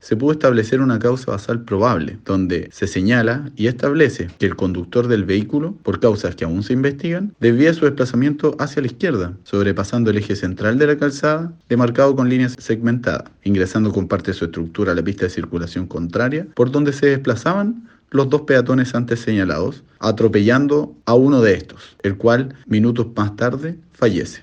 se pudo establecer una causa basal probable, donde se señala y establece que el conductor del vehículo, por causas que aún se investigan, desvía su desplazamiento hacia la izquierda, sobrepasando el eje central de la calzada, demarcado con líneas segmentadas, ingresando con parte de su estructura a la pista de circulación contraria, por donde se desplazaban los dos peatones antes señalados, atropellando a uno de estos, el cual minutos más tarde fallece.